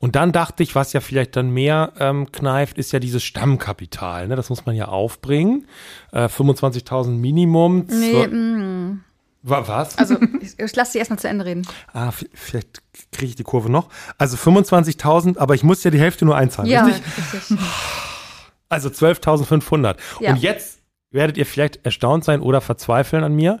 Und dann dachte ich, was ja vielleicht dann mehr ähm, kneift, ist ja dieses Stammkapital. Ne? Das muss man ja aufbringen. Äh, 25.000 Minimum. Nee, mm. Was? Also, ich, ich lasse dich erstmal zu Ende reden. Ah, vielleicht kriege ich die Kurve noch. Also 25.000, aber ich muss ja die Hälfte nur einzahlen, ja, richtig? richtig. Also 12.500. Ja. Und jetzt werdet ihr vielleicht erstaunt sein oder verzweifeln an mir.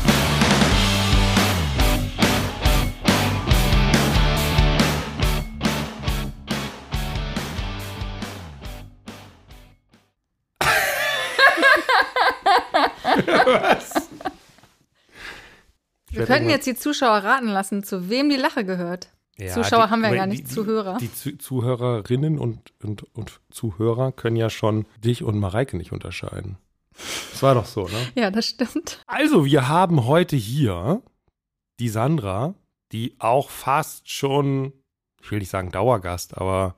Was? Wir könnten jetzt die Zuschauer raten lassen, zu wem die Lache gehört. Ja, Zuschauer die- haben wir aber gar nicht, die- Zuhörer. Die Zu Zuhörerinnen und, und, und Zuhörer können ja schon dich und Mareike nicht unterscheiden. Das war doch so, ne? Ja, das stimmt. Also, wir haben heute hier die Sandra, die auch fast schon, ich will nicht sagen Dauergast, aber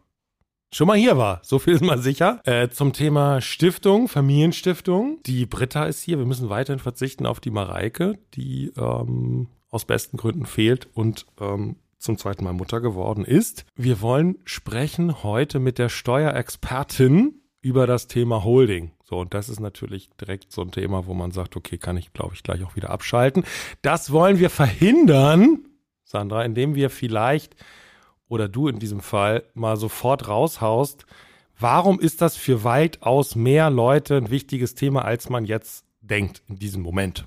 schon mal hier war. So viel ist mal sicher. Äh, zum Thema Stiftung, Familienstiftung. Die Britta ist hier. Wir müssen weiterhin verzichten auf die Mareike, die ähm, aus besten Gründen fehlt und ähm, zum zweiten Mal Mutter geworden ist. Wir wollen sprechen heute mit der Steuerexpertin über das Thema Holding. So, und das ist natürlich direkt so ein Thema, wo man sagt, okay, kann ich, glaube ich, gleich auch wieder abschalten. Das wollen wir verhindern, Sandra, indem wir vielleicht oder du in diesem Fall mal sofort raushaust, warum ist das für weitaus mehr Leute ein wichtiges Thema, als man jetzt denkt in diesem Moment?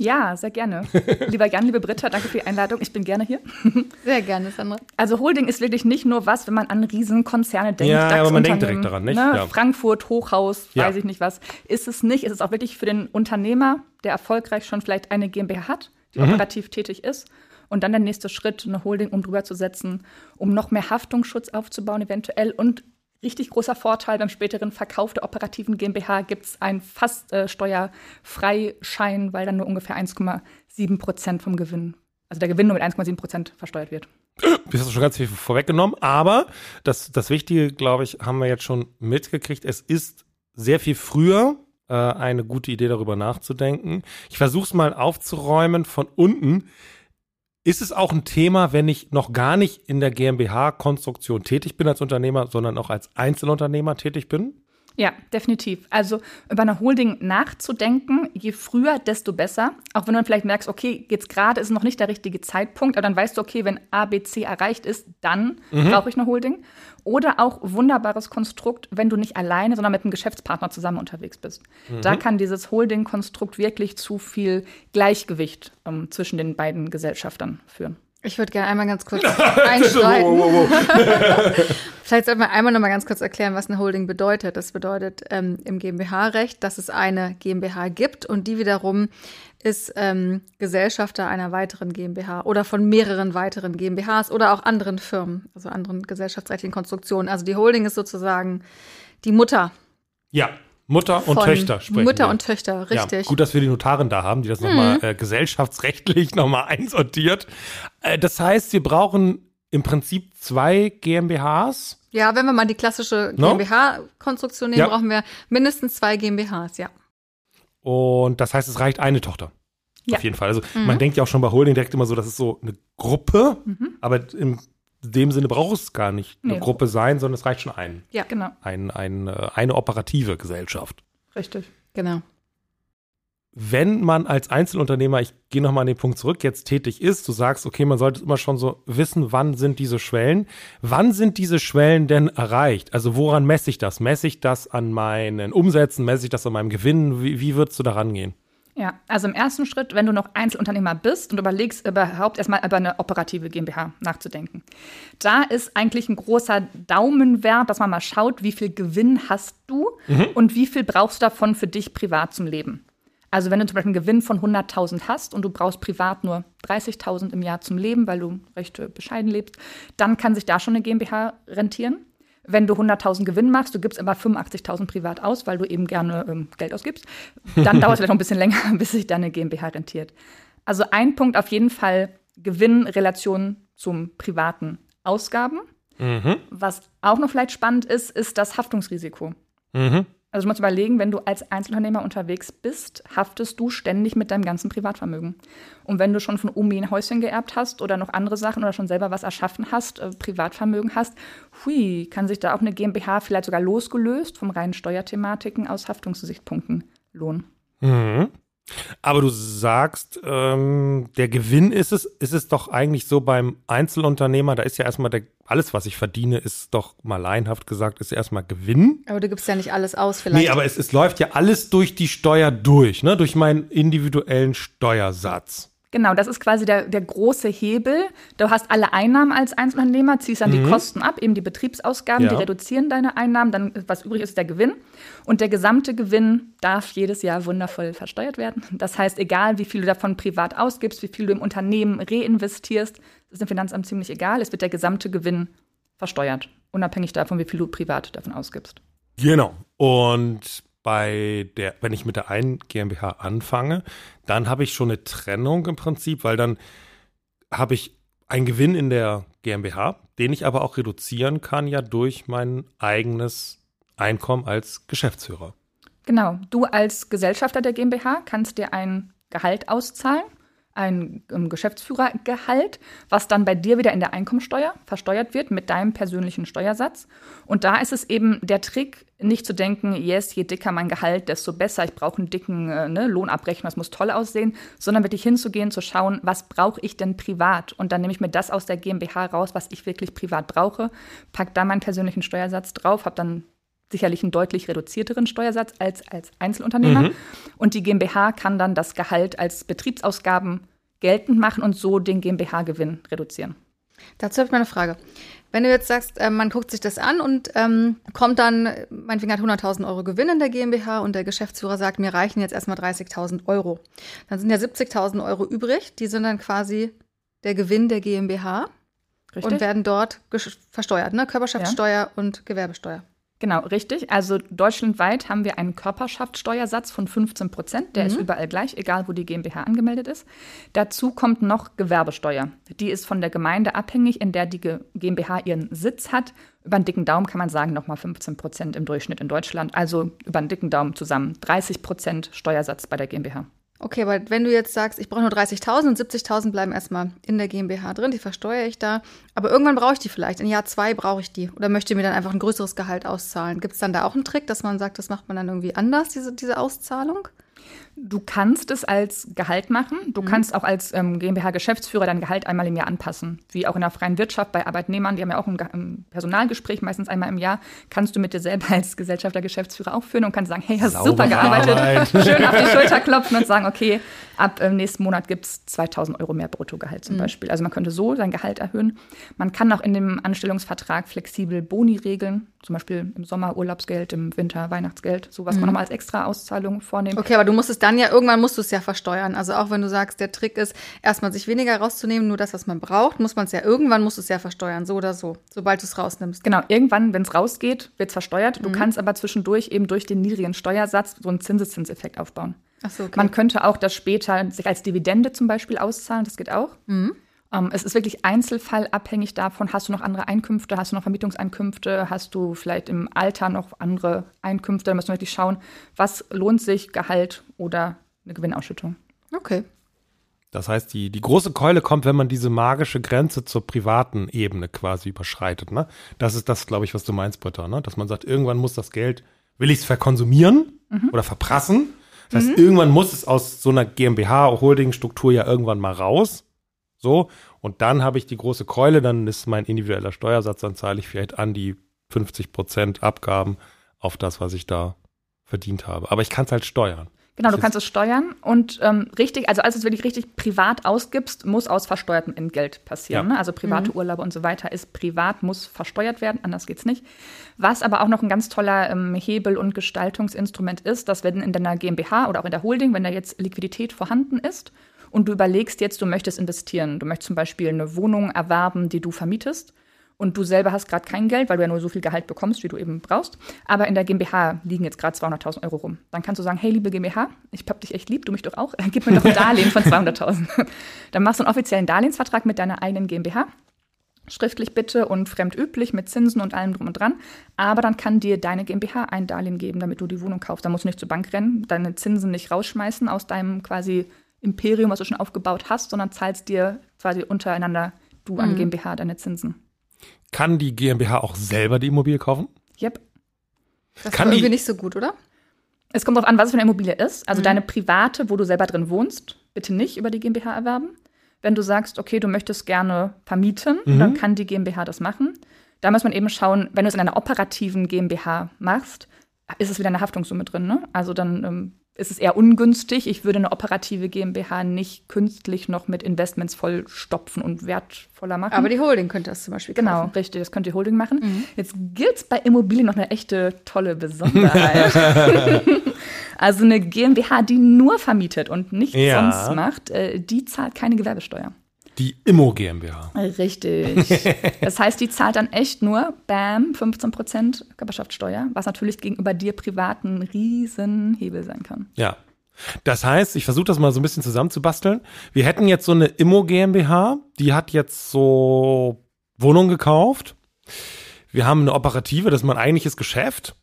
Ja, sehr gerne. Lieber Jan, liebe Britta, danke für die Einladung. Ich bin gerne hier. Sehr gerne, Sandra. Also Holding ist wirklich nicht nur was, wenn man an Riesenkonzerne denkt. Ja, aber man denkt direkt daran, nicht? Ne? Ja. Frankfurt, Hochhaus, Ja. weiß ich nicht was. Ist es nicht. Ist es auch wirklich für den Unternehmer, der erfolgreich schon vielleicht eine GmbH hat, die Mhm. operativ tätig ist. Und dann der nächste Schritt, eine Holding um drüber zu setzen, um noch mehr Haftungsschutz aufzubauen, eventuell. Und richtig großer Vorteil beim späteren Verkauf der operativen GmbH gibt es einen fast äh, Steuerfreischein, weil dann nur ungefähr 1,7 Prozent vom Gewinn, also der Gewinn nur mit 1,7 Prozent versteuert wird. Du hast schon ganz viel vorweggenommen, aber das, das Wichtige, glaube ich, haben wir jetzt schon mitgekriegt. Es ist sehr viel früher äh, eine gute Idee, darüber nachzudenken. Ich versuche es mal aufzuräumen von unten. Ist es auch ein Thema, wenn ich noch gar nicht in der GmbH-Konstruktion tätig bin als Unternehmer, sondern auch als Einzelunternehmer tätig bin? Ja, definitiv. Also über eine Holding nachzudenken, je früher, desto besser. Auch wenn du dann vielleicht merkst, okay, jetzt gerade ist noch nicht der richtige Zeitpunkt, aber dann weißt du, okay, wenn A, B, C erreicht ist, dann brauche ich eine Holding. Oder auch wunderbares Konstrukt, wenn du nicht alleine, sondern mit einem Geschäftspartner zusammen unterwegs bist. Da kann dieses Holding-Konstrukt wirklich zu viel Gleichgewicht ähm, zwischen den beiden Gesellschaftern führen. Ich würde gerne einmal ganz kurz einschreiten. Vielleicht sollten wir einmal noch mal ganz kurz erklären, was eine Holding bedeutet. Das bedeutet ähm, im GmbH-Recht, dass es eine GmbH gibt und die wiederum ist ähm, Gesellschafter einer weiteren GmbH oder von mehreren weiteren GmbHs oder auch anderen Firmen, also anderen gesellschaftsrechtlichen Konstruktionen. Also die Holding ist sozusagen die Mutter Ja, Mutter und Töchter sprechen. Mutter wir. und Töchter, richtig. Mhm. Ja, gut, dass wir die Notarin da haben, die das nochmal äh, gesellschaftsrechtlich nochmal einsortiert. Äh, das heißt, wir brauchen im Prinzip zwei GmbHs. Ja, wenn wir mal die klassische No? GmbH-Konstruktion nehmen, Ja. brauchen wir mindestens zwei GmbHs, ja. Und das heißt, es reicht eine Tochter. Ja. Auf jeden Fall. Also man denkt ja auch schon bei Holding direkt immer so, das ist so eine Gruppe, Mhm. aber in dem Sinne braucht es gar nicht eine Nee. Gruppe sein, sondern es reicht schon ein, Ja, Genau, ein, ein, äh, eine operative Gesellschaft. richtig. genau. wenn man als Einzelunternehmer, ich gehe nochmal an den Punkt zurück, jetzt tätig ist, du sagst, okay, man sollte immer schon so wissen, wann sind diese Schwellen. Wann sind diese Schwellen denn erreicht? Also woran messe ich das? Messe ich das an meinen Umsätzen? Messe ich das an meinem Gewinn? Wie, wie würdest du da rangehen? Ja, also im ersten Schritt, wenn du noch Einzelunternehmer bist und überlegst, überhaupt erstmal über eine operative GmbH nachzudenken. Da ist eigentlich ein großer Daumenwert, dass man mal schaut, wie viel Gewinn hast du und wie viel brauchst du davon für dich privat zum Leben. Also wenn du zum Beispiel einen Gewinn von 100.000 hast und du brauchst privat nur 30.000 im Jahr zum Leben, weil du recht bescheiden lebst, dann kann sich da schon eine GmbH rentieren. Wenn du 100.000 Gewinn machst, du gibst aber 85.000 privat aus, weil du eben gerne ähm, Geld ausgibst, dann dauert es vielleicht noch ein bisschen länger, bis sich deine GmbH rentiert. Also ein Punkt auf jeden Fall Gewinnrelation zum privaten Ausgaben. Mhm. Was auch noch vielleicht spannend ist, ist das Haftungsrisiko. Mhm. Also du musst überlegen, wenn du als Einzelunternehmer unterwegs bist, haftest du ständig mit deinem ganzen Privatvermögen. Und wenn du schon von Omi ein Häuschen geerbt hast oder noch andere Sachen oder schon selber was erschaffen hast, äh, Privatvermögen hast, hui, kann sich da auch eine GmbH vielleicht sogar losgelöst vom reinen Steuerthematiken aus Haftungsgesichtspunkten lohnen. Mhm. Aber du sagst, ähm, der Gewinn ist es, ist es doch eigentlich so beim Einzelunternehmer, da ist ja erstmal der, alles, was ich verdiene, ist doch mal laienhaft gesagt, ist erstmal Gewinn. Aber du gibst ja nicht alles aus vielleicht. Nee, aber es, es läuft ja alles durch die Steuer durch, ne? durch meinen individuellen Steuersatz. Genau, das ist quasi der, der große Hebel. Du hast alle Einnahmen als Einzelunternehmer, ziehst dann mhm. die Kosten ab, eben die Betriebsausgaben, ja. die reduzieren deine Einnahmen, dann was übrig ist, der Gewinn. Und der gesamte Gewinn darf jedes Jahr wundervoll versteuert werden. Das heißt, egal wie viel du davon privat ausgibst, wie viel du im Unternehmen reinvestierst, ist dem Finanzamt ziemlich egal. Es wird der gesamte Gewinn versteuert, unabhängig davon, wie viel du privat davon ausgibst. Genau. Und bei der, wenn ich mit der einen GmbH anfange, dann habe ich schon eine Trennung im Prinzip, weil dann habe ich einen Gewinn in der GmbH, den ich aber auch reduzieren kann ja durch mein eigenes Einkommen als Geschäftsführer. Genau, du als Gesellschafter der GmbH kannst dir ein Gehalt auszahlen ein ähm, Geschäftsführergehalt, was dann bei dir wieder in der Einkommensteuer versteuert wird mit deinem persönlichen Steuersatz. Und da ist es eben der Trick, nicht zu denken, yes, je dicker mein Gehalt, desto besser, ich brauche einen dicken äh, ne, Lohnabrechnung, das muss toll aussehen, sondern wirklich hinzugehen, zu schauen, was brauche ich denn privat? Und dann nehme ich mir das aus der GmbH raus, was ich wirklich privat brauche, pack da meinen persönlichen Steuersatz drauf, habe dann sicherlich einen deutlich reduzierteren Steuersatz als als Einzelunternehmer. Mhm. Und die GmbH kann dann das Gehalt als Betriebsausgaben geltend machen und so den GmbH-Gewinn reduzieren. Dazu habe ich mal eine Frage. Wenn du jetzt sagst, äh, man guckt sich das an und ähm, kommt dann, meinetwegen hat 100.000 Euro Gewinn in der GmbH und der Geschäftsführer sagt, mir reichen jetzt erstmal 30.000 Euro. Dann sind ja 70.000 Euro übrig, die sind dann quasi der Gewinn der GmbH Richtig. und werden dort versteuert, ne? Körperschaftssteuer ja. und Gewerbesteuer. Genau, richtig. Also deutschlandweit haben wir einen Körperschaftssteuersatz von 15 Prozent. Der mhm. ist überall gleich, egal wo die GmbH angemeldet ist. Dazu kommt noch Gewerbesteuer. Die ist von der Gemeinde abhängig, in der die GmbH ihren Sitz hat. Über einen dicken Daumen kann man sagen, nochmal 15 Prozent im Durchschnitt in Deutschland. Also über einen dicken Daumen zusammen 30 Prozent Steuersatz bei der GmbH. Okay, aber wenn du jetzt sagst, ich brauche nur 30.000 und 70.000 bleiben erstmal in der GmbH drin, die versteuere ich da, aber irgendwann brauche ich die vielleicht, in Jahr zwei brauche ich die oder möchte mir dann einfach ein größeres Gehalt auszahlen. Gibt es dann da auch einen Trick, dass man sagt, das macht man dann irgendwie anders, diese, diese Auszahlung? Du kannst es als Gehalt machen. Du mhm. kannst auch als ähm, GmbH-Geschäftsführer dein Gehalt einmal im Jahr anpassen. Wie auch in der freien Wirtschaft bei Arbeitnehmern, die haben ja auch ein, ein Personalgespräch, meistens einmal im Jahr, kannst du mit dir selber als Gesellschafter, Geschäftsführer auch führen und kannst sagen, hey, hast Sauber super gearbeitet. Schön auf die Schulter klopfen und sagen, okay, ab ähm, nächsten Monat gibt es 2000 Euro mehr Bruttogehalt zum mhm. Beispiel. Also man könnte so sein Gehalt erhöhen. Man kann auch in dem Anstellungsvertrag flexibel Boni regeln, zum Beispiel im Sommer Urlaubsgeld, im Winter Weihnachtsgeld, sowas mhm. man nochmal als extra Auszahlung vornehmen. Okay, aber du musst es dann ja irgendwann musst du es ja versteuern. Also auch wenn du sagst, der Trick ist, erstmal sich weniger rauszunehmen, nur das, was man braucht, muss man es ja irgendwann musst du es ja versteuern, so oder so, sobald du es rausnimmst. Genau, irgendwann, wenn es rausgeht, wird es versteuert. Du mhm. kannst aber zwischendurch eben durch den niedrigen Steuersatz so einen Zinseszinseffekt aufbauen. Ach so, okay. Man könnte auch das später sich als Dividende zum Beispiel auszahlen, das geht auch. Mhm. Ähm, es ist wirklich einzelfallabhängig davon, hast du noch andere Einkünfte, hast du noch Vermietungseinkünfte, hast du vielleicht im Alter noch andere Einkünfte. Da müssen wir wirklich schauen, was lohnt sich, Gehalt oder eine Gewinnausschüttung. Okay. Das heißt, die, die große Keule kommt, wenn man diese magische Grenze zur privaten Ebene quasi überschreitet. Ne? Das ist das, glaube ich, was du meinst, Britta. Ne? Dass man sagt, irgendwann muss das Geld, will ich es verkonsumieren mhm. oder verprassen? Das heißt, mhm. irgendwann muss es aus so einer GmbH-Holding-Struktur ja irgendwann mal raus. So. Und dann habe ich die große Keule, dann ist mein individueller Steuersatz, dann zahle ich vielleicht an die 50 Prozent Abgaben auf das, was ich da verdient habe. Aber ich kann es halt steuern. Genau, du kannst es steuern und ähm, richtig, also als du es wirklich richtig privat ausgibst, muss aus versteuertem Entgelt passieren. Ja. Ne? Also private Urlaube und so weiter ist privat, muss versteuert werden, anders geht's nicht. Was aber auch noch ein ganz toller ähm, Hebel und Gestaltungsinstrument ist, dass wenn in deiner GmbH oder auch in der Holding, wenn da jetzt Liquidität vorhanden ist und du überlegst jetzt, du möchtest investieren, du möchtest zum Beispiel eine Wohnung erwerben, die du vermietest und du selber hast gerade kein Geld, weil du ja nur so viel Gehalt bekommst, wie du eben brauchst. Aber in der GmbH liegen jetzt gerade 200.000 Euro rum. Dann kannst du sagen, hey, liebe GmbH, ich hab dich echt lieb, du mich doch auch, gib mir doch ein Darlehen von 200.000. Dann machst du einen offiziellen Darlehensvertrag mit deiner eigenen GmbH. Schriftlich bitte und fremdüblich mit Zinsen und allem drum und dran. Aber dann kann dir deine GmbH ein Darlehen geben, damit du die Wohnung kaufst. Da musst du nicht zur Bank rennen, deine Zinsen nicht rausschmeißen aus deinem quasi Imperium, was du schon aufgebaut hast, sondern zahlst dir quasi untereinander du an GmbH deine Zinsen. Kann die GmbH auch selber die Immobilie kaufen? Yep. Das Kann ist irgendwie nicht so gut, oder? Es kommt darauf an, was es für eine Immobilie ist. Also deine private, wo du selber drin wohnst, bitte nicht über die GmbH erwerben. Wenn du sagst, okay, du möchtest gerne vermieten, dann kann die GmbH das machen. Da muss man eben schauen, wenn du es in einer operativen GmbH machst, ist es wieder eine Haftungssumme drin. Ne? Also dann ähm, ist es eher ungünstig. Ich würde eine operative GmbH nicht künstlich noch mit Investments vollstopfen und wertvoller machen. Aber die Holding könnte das zum Beispiel Genau, kaufen. richtig, das könnt ihr Holding machen. Jetzt gibt's bei Immobilien noch eine echte tolle Besonderheit. also eine GmbH, die nur vermietet und nichts Ja. sonst macht, äh, die zahlt keine Gewerbesteuer. Die Immo GmbH. Richtig. Das heißt, die zahlt dann echt nur, bam, 15% Körperschaftssteuer, was natürlich gegenüber dir privaten Riesenhebel sein kann. Ja. Das heißt, ich versuche das mal so ein bisschen zusammenzubasteln. Wir hätten jetzt so eine Immo GmbH, die hat jetzt so Wohnungen gekauft. Wir haben eine operative, das ist mein eigentliches Geschäft.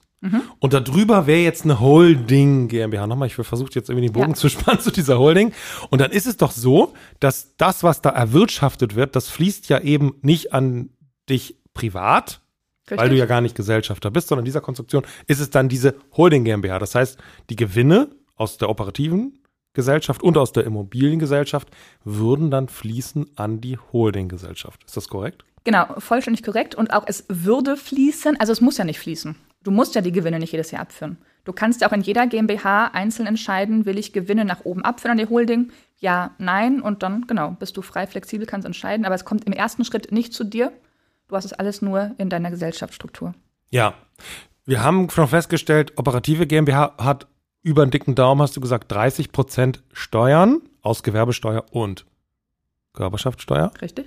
Und darüber wäre jetzt eine Holding GmbH. Nochmal, ich versuche jetzt irgendwie den Bogen Ja. zu spannen zu dieser Holding. Und dann ist es doch so, dass das, was da erwirtschaftet wird, das fließt ja eben nicht an dich privat, weil Richtig? du ja gar nicht Gesellschafter bist, sondern in dieser Konstruktion ist es dann diese Holding GmbH. Das heißt, die Gewinne aus der operativen Gesellschaft und aus der Immobiliengesellschaft würden dann fließen an die Holding Gesellschaft. Ist das korrekt? Genau, vollständig korrekt. Und auch es würde fließen, also es muss ja nicht fließen. Du musst ja die Gewinne nicht jedes Jahr abführen. Du kannst ja auch in jeder GmbH einzeln entscheiden, will ich Gewinne nach oben abführen an die Holding? Ja, nein. Und dann, genau, bist du frei, flexibel, kannst entscheiden. Aber es kommt im ersten Schritt nicht zu dir. Du hast es alles nur in deiner Gesellschaftsstruktur. Ja. Wir haben schon festgestellt, operative GmbH hat über einen dicken Daumen, hast du gesagt, 30 Prozent Steuern aus Gewerbesteuer und Körperschaftssteuer. Richtig?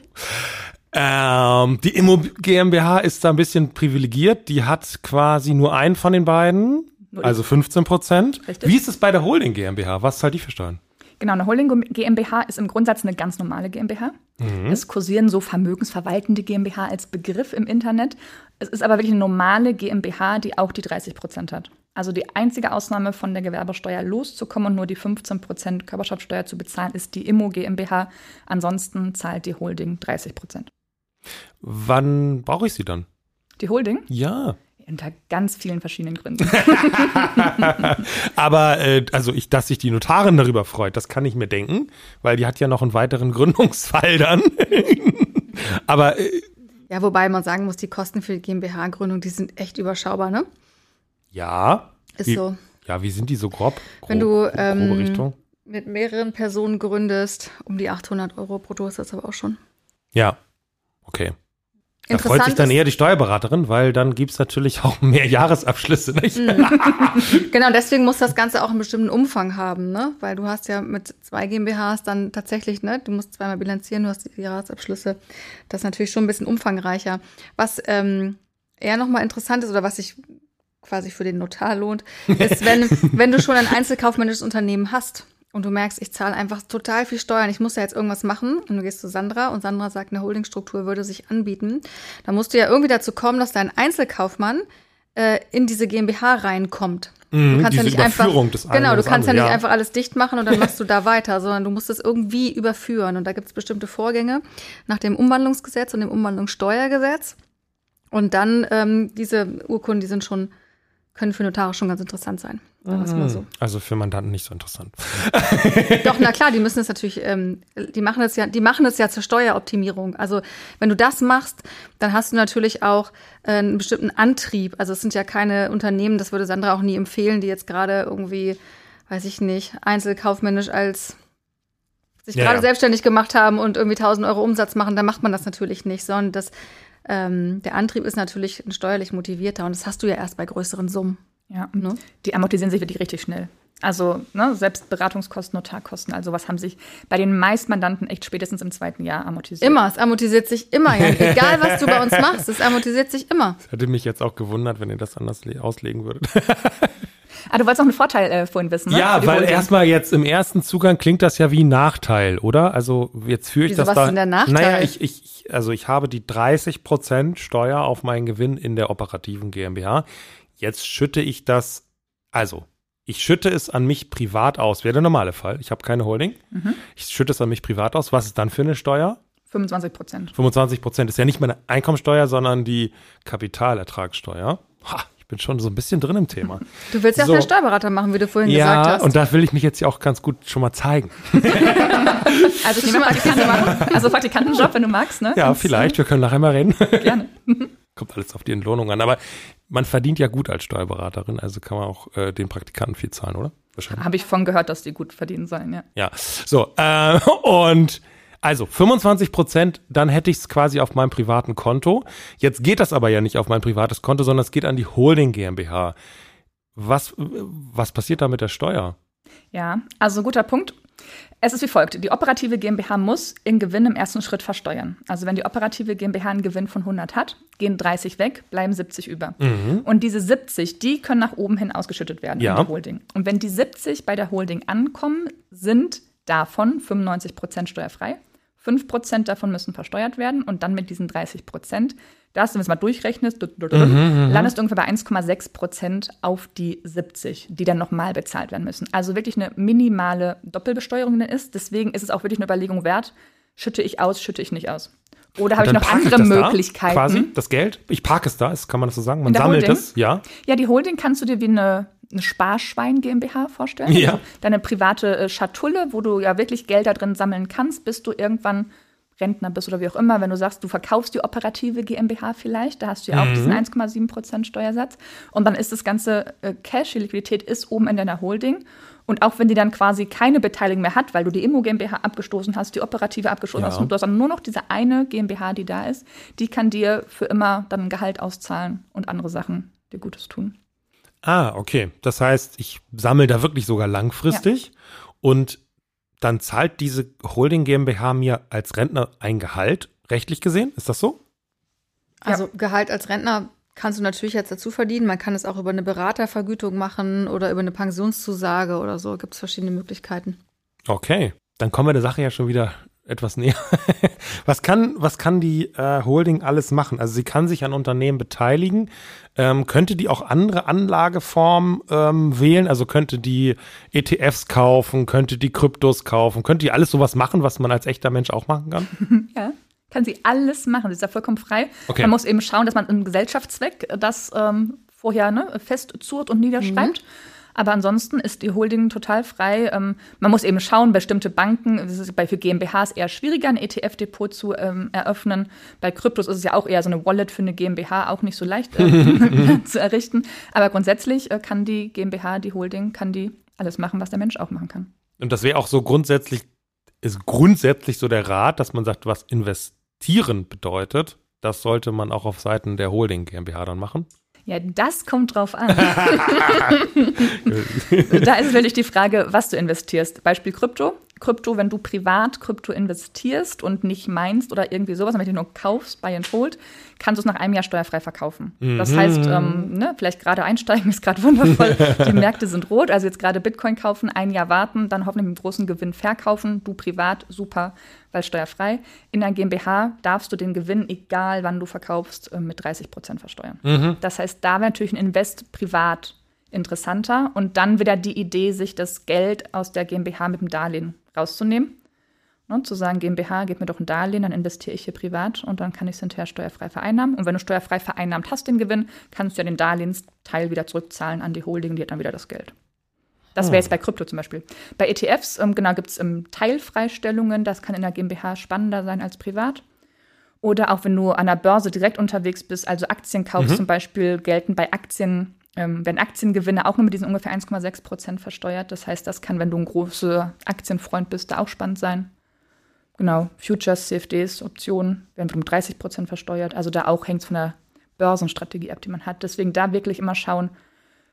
Ähm, die Immo GmbH ist da ein bisschen privilegiert. Die hat quasi nur einen von den beiden, Nur also 15 Prozent. Wie ist es bei der Holding GmbH? Was zahlt die für Steuern? Genau, eine Holding GmbH ist im Grundsatz eine ganz normale GmbH. Es kursieren so vermögensverwaltende GmbH als Begriff im Internet. Es ist aber wirklich eine normale GmbH, die auch die 30 Prozent hat. Also die einzige Ausnahme von der Gewerbesteuer loszukommen und nur die 15 Prozent Körperschaftssteuer zu bezahlen, ist die Immo GmbH. Ansonsten zahlt die Holding 30 Prozent. Wann brauche ich sie dann? Die Holding? Ja. Unter ganz vielen verschiedenen Gründen. Aber äh, also ich, dass sich die Notarin darüber freut, das kann ich mir denken, weil die hat ja noch einen weiteren Gründungsfall dann. Aber äh, Ja, wobei man sagen muss, die Kosten für die GmbH-Gründung, die sind echt überschaubar, ne? ja. Ist wie, so. Ja, wie sind die so grob? grob Wenn du, ähm? Mit mehreren Personen gründest, um die 800 Euro brutto ist das aber auch schon. Ja. Okay. Da freut sich dann eher die Steuerberaterin, weil dann gibt's natürlich auch mehr Jahresabschlüsse, nicht? Genau, deswegen muss das Ganze auch einen bestimmten Umfang haben, ne? Weil du hast ja mit zwei GmbHs dann tatsächlich, ne? Du musst zweimal bilanzieren, du hast die Jahresabschlüsse. Das ist natürlich schon ein bisschen umfangreicher. Was ähm, eher nochmal interessant ist oder was sich quasi für den Notar lohnt, ist, wenn, wenn du schon ein einzelkaufmännisches Unternehmen hast und du merkst, ich zahle einfach total viel Steuern, ich muss ja jetzt irgendwas machen und du gehst zu Sandra und Sandra sagt, eine Holdingstruktur würde sich anbieten, dann musst du ja irgendwie dazu kommen, dass dein Einzelkaufmann äh, in diese GmbH reinkommt. Mhm, Du kannst ja nicht einfach, genau, du kannst ja nicht ja. einfach alles dicht machen und dann machst du da weiter, sondern du musst es irgendwie überführen. Und da gibt es bestimmte Vorgänge nach dem Umwandlungsgesetz und dem Umwandlungssteuergesetz. Und dann ähm, diese Urkunden, die sind schon, können für Notare schon ganz interessant sein. So. Also für Mandanten nicht so interessant. Doch, na klar, die müssen es natürlich, ähm, die machen es ja, die machen es ja zur Steueroptimierung. Also wenn du das machst, dann hast du natürlich auch äh, einen bestimmten Antrieb. Also es sind ja keine Unternehmen, das würde Sandra auch nie empfehlen, die jetzt gerade irgendwie, weiß ich nicht, einzelkaufmännisch als sich Ja, gerade ja. selbstständig gemacht haben und irgendwie 1000 Euro Umsatz machen, dann macht man das natürlich nicht, sondern das, ähm, der Antrieb ist natürlich ein steuerlich motivierter und das hast du ja erst bei größeren Summen. Ja, Ne? die amortisieren sich wirklich richtig schnell. Also ne, selbst Beratungskosten, Notarkosten, also was haben sich bei den meisten Mandanten echt spätestens im zweiten Jahr amortisiert. Immer, es amortisiert sich immer, Jan. Egal, was du bei uns machst, es amortisiert sich immer. Das hätte mich jetzt auch gewundert, wenn ihr das anders le- auslegen würdet. Ah, du wolltest noch einen Vorteil äh, vorhin wissen, ne? Ja, weil erstmal jetzt im ersten Zugang klingt das ja wie ein Nachteil, oder? Also jetzt führe ich Wieso, das was da. ist denn der Nachteil? Naja, ich, ich- also ich habe die 30% Steuer auf meinen Gewinn in der operativen GmbH. Jetzt schütte ich das, also ich schütte es an mich privat aus. Wäre der normale Fall. Ich habe keine Holding. Mhm. Ich schütte es an mich privat aus. Was ist dann für eine Steuer? 25 Prozent. 25 Prozent ist ja nicht meine Einkommensteuer, sondern die Kapitalertragssteuer. Ha, ich bin schon so ein bisschen drin im Thema. Du willst ja So. auch den Steuerberater machen, wie du vorhin gesagt Ja, hast. und da will ich mich jetzt ja auch ganz gut schon mal zeigen. Also ich nehme Praktikanten machen. Also Praktikantenjob, wenn du magst, ne? Ja, vielleicht. Wir können nachher mal reden. Gerne. Kommt alles auf die Entlohnung an. Aber man verdient ja gut als Steuerberaterin, also kann man auch äh, den Praktikanten viel zahlen, oder? Wahrscheinlich. Habe ich von gehört, dass die gut verdienen sollen, ja. Ja. So, äh, und also 25 Prozent, dann hätte ich es quasi auf meinem privaten Konto. Jetzt geht das aber ja nicht auf mein privates Konto, sondern es geht an die Holding GmbH. Was, was passiert da mit der Steuer? Ja, also guter Punkt. Es ist wie folgt. Die operative GmbH muss ihren Gewinn im ersten Schritt versteuern. Also wenn die operative GmbH einen Gewinn von 100 hat, gehen 30 weg, bleiben 70 über. Und diese 70, die können nach oben hin ausgeschüttet werden Ja. in der Holding. Und wenn die 70 bei der Holding ankommen, sind davon 95 Prozent steuerfrei. 5 Prozent davon müssen versteuert werden und dann mit diesen 30 Prozent, das, wenn du es mal durchrechnest, landest du ungefähr bei 1,6 Prozent auf die 70, die dann nochmal bezahlt werden müssen. Also wirklich eine minimale Doppelbesteuerung ist. Deswegen ist es auch wirklich eine Überlegung wert, schütte ich aus, schütte ich nicht aus. Oder habe ich noch andere das Möglichkeiten? Da, quasi, das Geld. Ich parke es da, ist, kann man das so sagen? Man sammelt Holding? es, ja. Ja, die Holding kannst du dir wie eine, eine Sparschwein GmbH vorstellen. Ja. Also deine private äh, Schatulle, wo du ja wirklich Geld da drin sammeln kannst, bis du irgendwann Rentner bist oder wie auch immer. Wenn du sagst, du verkaufst die operative GmbH vielleicht, da hast du ja auch diesen 1,7 Prozent Steuersatz. Und dann ist das ganze äh, Cash, die Liquidität ist oben in deiner Holding. Und auch wenn die dann quasi keine Beteiligung mehr hat, weil du die Immo GmbH abgestoßen hast, die operative abgestoßen Ja. hast und du hast dann nur noch diese eine GmbH, die da ist, die kann dir für immer dann ein Gehalt auszahlen und andere Sachen dir Gutes tun. Ah, okay. Das heißt, ich sammle da wirklich sogar langfristig und dann zahlt diese Holding GmbH mir als Rentner ein Gehalt, rechtlich gesehen. Ist das so? Also Gehalt als Rentner kannst du natürlich jetzt dazu verdienen. Man kann es auch über eine Beratervergütung machen oder über eine Pensionszusage oder so. Gibt es verschiedene Möglichkeiten. Okay. Dann kommen wir der Sache ja schon wieder etwas näher. was kann, was kann die äh, Holding alles machen? Also sie kann sich an Unternehmen beteiligen. Ähm, könnte die auch andere Anlageformen ähm, wählen? Also könnte die ETFs kaufen, könnte die Kryptos kaufen, könnte die alles sowas machen, was man als echter Mensch auch machen kann? Ja. Kann sie alles machen, sie ist ja vollkommen frei. Okay. Man muss eben schauen, dass man im Gesellschaftszweck das ähm, vorher ne, festzurrt und niederschreibt. Aber ansonsten ist die Holding total frei. Ähm, man muss eben schauen, bestimmte Banken, das ist bei für GmbHs eher schwieriger, ein ETF-Depot zu ähm, eröffnen. Bei Kryptos ist es ja auch eher so eine Wallet für eine GmbH, auch nicht so leicht äh, zu errichten. Aber grundsätzlich äh, kann die GmbH, die Holding, kann die alles machen, was der Mensch auch machen kann. Und das wäre auch so grundsätzlich, ist grundsätzlich so der Rat, dass man sagt, was investieren bedeutet, das sollte man auch auf Seiten der Holding GmbH dann machen. Ja, das kommt drauf an. da ist natürlich die Frage, was du investierst. Beispiel Krypto. Krypto, wenn du privat Krypto investierst und nicht meinst oder irgendwie sowas, wenn du nur kaufst, buy and hold, kannst du es nach einem Jahr steuerfrei verkaufen. Das heißt, ähm, ne, vielleicht gerade einsteigen ist gerade wundervoll. Die Märkte sind rot, also jetzt gerade Bitcoin kaufen, ein Jahr warten, dann hoffentlich mit einem großen Gewinn verkaufen. Du privat, super, weil steuerfrei. In der GmbH darfst du den Gewinn, egal wann du verkaufst, äh, mit 30 Prozent versteuern. Das heißt, da wäre natürlich ein Invest privat interessanter und dann wieder die Idee, sich das Geld aus der GmbH mit dem Darlehen rauszunehmen. Ne, zu sagen, GmbH, gib mir doch ein Darlehen, dann investiere ich hier privat und dann kann ich es hinterher steuerfrei vereinnahmen. Und wenn du steuerfrei vereinnahmt hast, den Gewinn, kannst du ja den Darlehensteil wieder zurückzahlen an die Holding, die hat dann wieder das Geld. Das wäre jetzt bei Krypto zum Beispiel. Bei ETFs, ähm, genau, gibt es ähm, Teilfreistellungen, das kann in der GmbH spannender sein als privat. Oder auch wenn du an der Börse direkt unterwegs bist, also Aktien kaufst zum Beispiel, gelten bei Aktien ähm, werden Aktiengewinne auch nur mit diesen ungefähr 1,6 Prozent versteuert. Das heißt, das kann, wenn du ein großer Aktienfreund bist, da auch spannend sein. Genau, Futures, CFDs, Optionen werden um 30 Prozent versteuert. Also da auch hängt es von der Börsenstrategie ab, die man hat. Deswegen da wirklich immer schauen,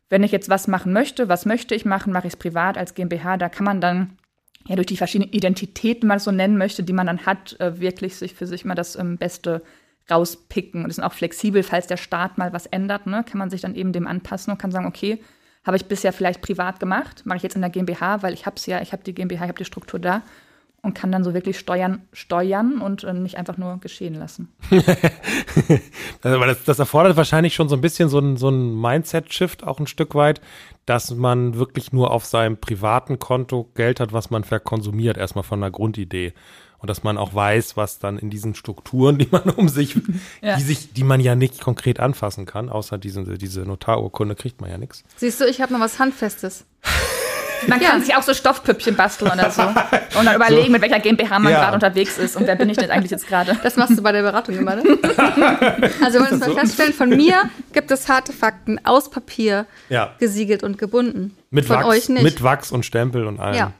wenn ich jetzt was machen möchte, was möchte ich machen, mache ich es privat als GmbH. Da kann man dann ja durch die verschiedenen Identitäten, es so nennen möchte, die man dann hat, äh, wirklich sich für sich mal das ähm, Beste rauspicken. Und ist auch flexibel, falls der Staat mal was ändert, ne, kann man sich dann eben dem anpassen und kann sagen, okay, habe ich bisher vielleicht privat gemacht, mache ich jetzt in der GmbH, weil ich habe es ja, ich habe die GmbH, ich habe die Struktur da und kann dann so wirklich steuern, steuern und äh, nicht einfach nur geschehen lassen. also, das, das, erfordert wahrscheinlich schon so ein bisschen so ein, so ein Mindset-Shift auch ein Stück weit, dass man wirklich nur auf seinem privaten Konto Geld hat, was man verkonsumiert, erstmal von der Grundidee. Und dass man auch weiß, was dann in diesen Strukturen, die man um sich, ja. die sich, die man ja nicht konkret anfassen kann, außer diese, diese Notarurkunde kriegt man ja nichts. Siehst du, ich habe noch was Handfestes. Man kann sich auch so Stoffpüppchen basteln oder so. Und dann überlegen, so. mit welcher GmbH man ja. gerade unterwegs ist und wer bin ich denn eigentlich jetzt gerade. Das machst du bei der Beratung immer, ne? also wenn wir mal so? feststellen, von mir gibt es harte Fakten aus Papier ja. gesiegelt und gebunden. Mit von Wachs, euch nicht. Mit Wachs und Stempel und allem. Ja.